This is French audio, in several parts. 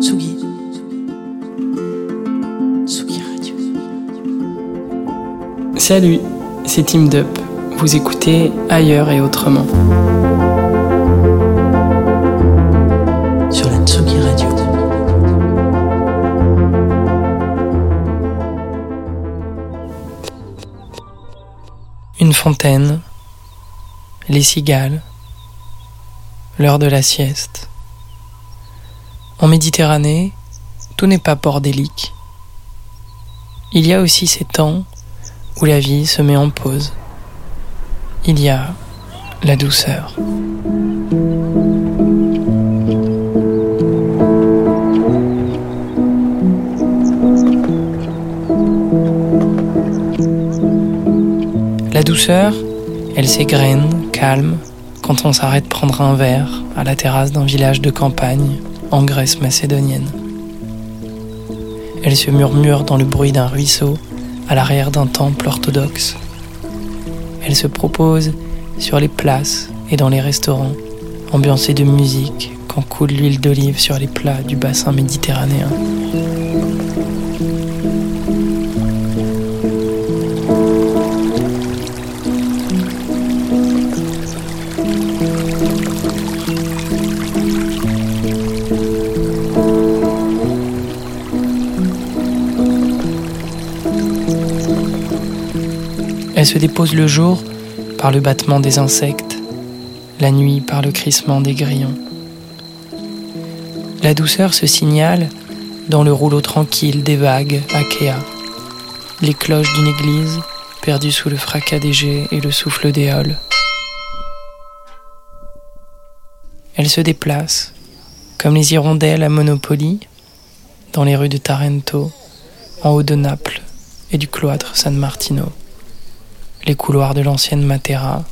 Tsugi. Tsugi Radio. Salut, c'est Team Dup. Vous écoutez ailleurs et autrement. Sur la Tsugi Radio. Une fontaine, les cigales, l'heure de la sieste. En Méditerranée, tout n'est pas bordélique. Il y a aussi ces temps où la vie se met en pause. Il y a la douceur. La douceur, elle s'égrène, calme, quand on s'arrête prendre un verre à la terrasse d'un village de campagne en Grèce macédonienne. Elle se murmure dans le bruit d'un ruisseau à l'arrière d'un temple orthodoxe. Elle se propose sur les places et dans les restaurants, ambiancée de musique quand coule l'huile d'olive sur les plats du bassin méditerranéen. Elle se dépose le jour par le battement des insectes, la nuit par le crissement des grillons. La douceur se signale dans le rouleau tranquille des vagues Akea, les cloches d'une église perdues sous le fracas des jets et le souffle des halles. Elle se déplace, comme les hirondelles à Monopoly, dans les rues de Tarento, en haut de Naples et du cloître San Martino les couloirs de l'ancienne Matera,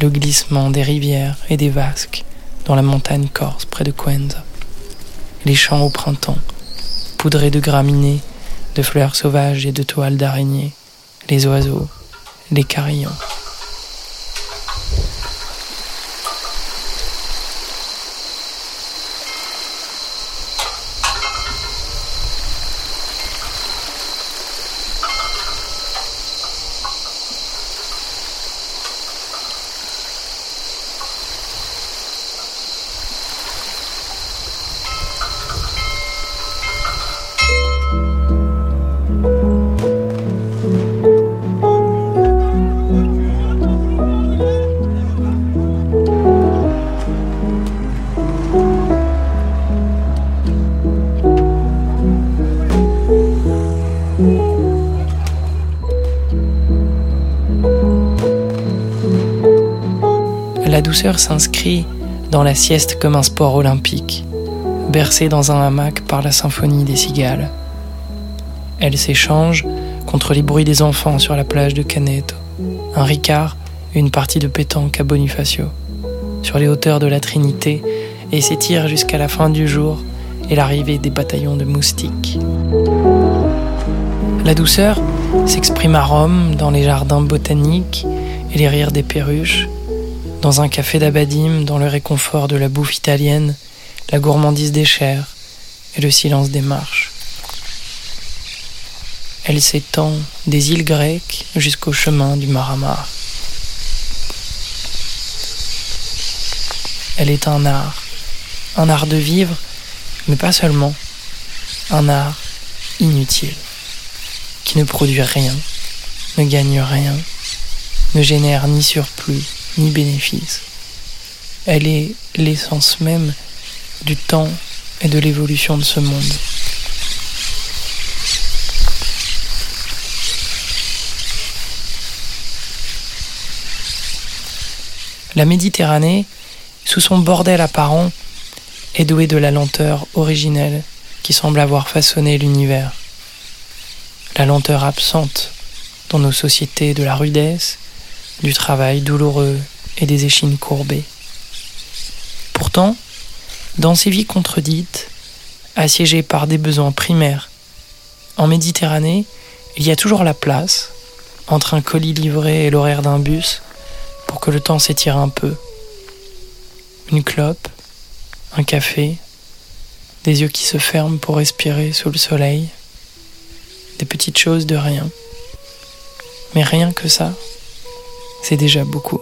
le glissement des rivières et des vasques dans la montagne corse près de Cuenza, les champs au printemps, poudrés de graminées, de fleurs sauvages et de toiles d'araignées, les oiseaux, les carillons. La douceur s'inscrit dans la sieste comme un sport olympique, bercée dans un hamac par la symphonie des cigales. Elle s'échange contre les bruits des enfants sur la plage de Caneto, un ricard et une partie de pétanque à Bonifacio, sur les hauteurs de la Trinité, et s'étire jusqu'à la fin du jour et l'arrivée des bataillons de moustiques. La douceur s'exprime à Rome, dans les jardins botaniques et les rires des perruches, dans un café d'Abadim, dans le réconfort de la bouffe italienne, la gourmandise des chairs et le silence des marches. Elle s'étend des îles grecques jusqu'au chemin du Maramar. Elle est un art, un art de vivre, mais pas seulement, un art inutile, qui ne produit rien, ne gagne rien, ne génère ni surplus, ni bénéfice. Elle est l'essence même du temps et de l'évolution de ce monde. La Méditerranée, sous son bordel apparent, est douée de la lenteur originelle qui semble avoir façonné l'univers. La lenteur absente dans nos sociétés de la rudesse, du travail douloureux et des échines courbées. Pourtant, dans ces vies contredites, assiégées par des besoins primaires, en Méditerranée, il y a toujours la place, entre un colis livré et l'horaire d'un bus, pour que le temps s'étire un peu. Une clope, un café, des yeux qui se ferment pour respirer sous le soleil, des petites choses de rien. Mais rien que ça, c'est déjà beaucoup.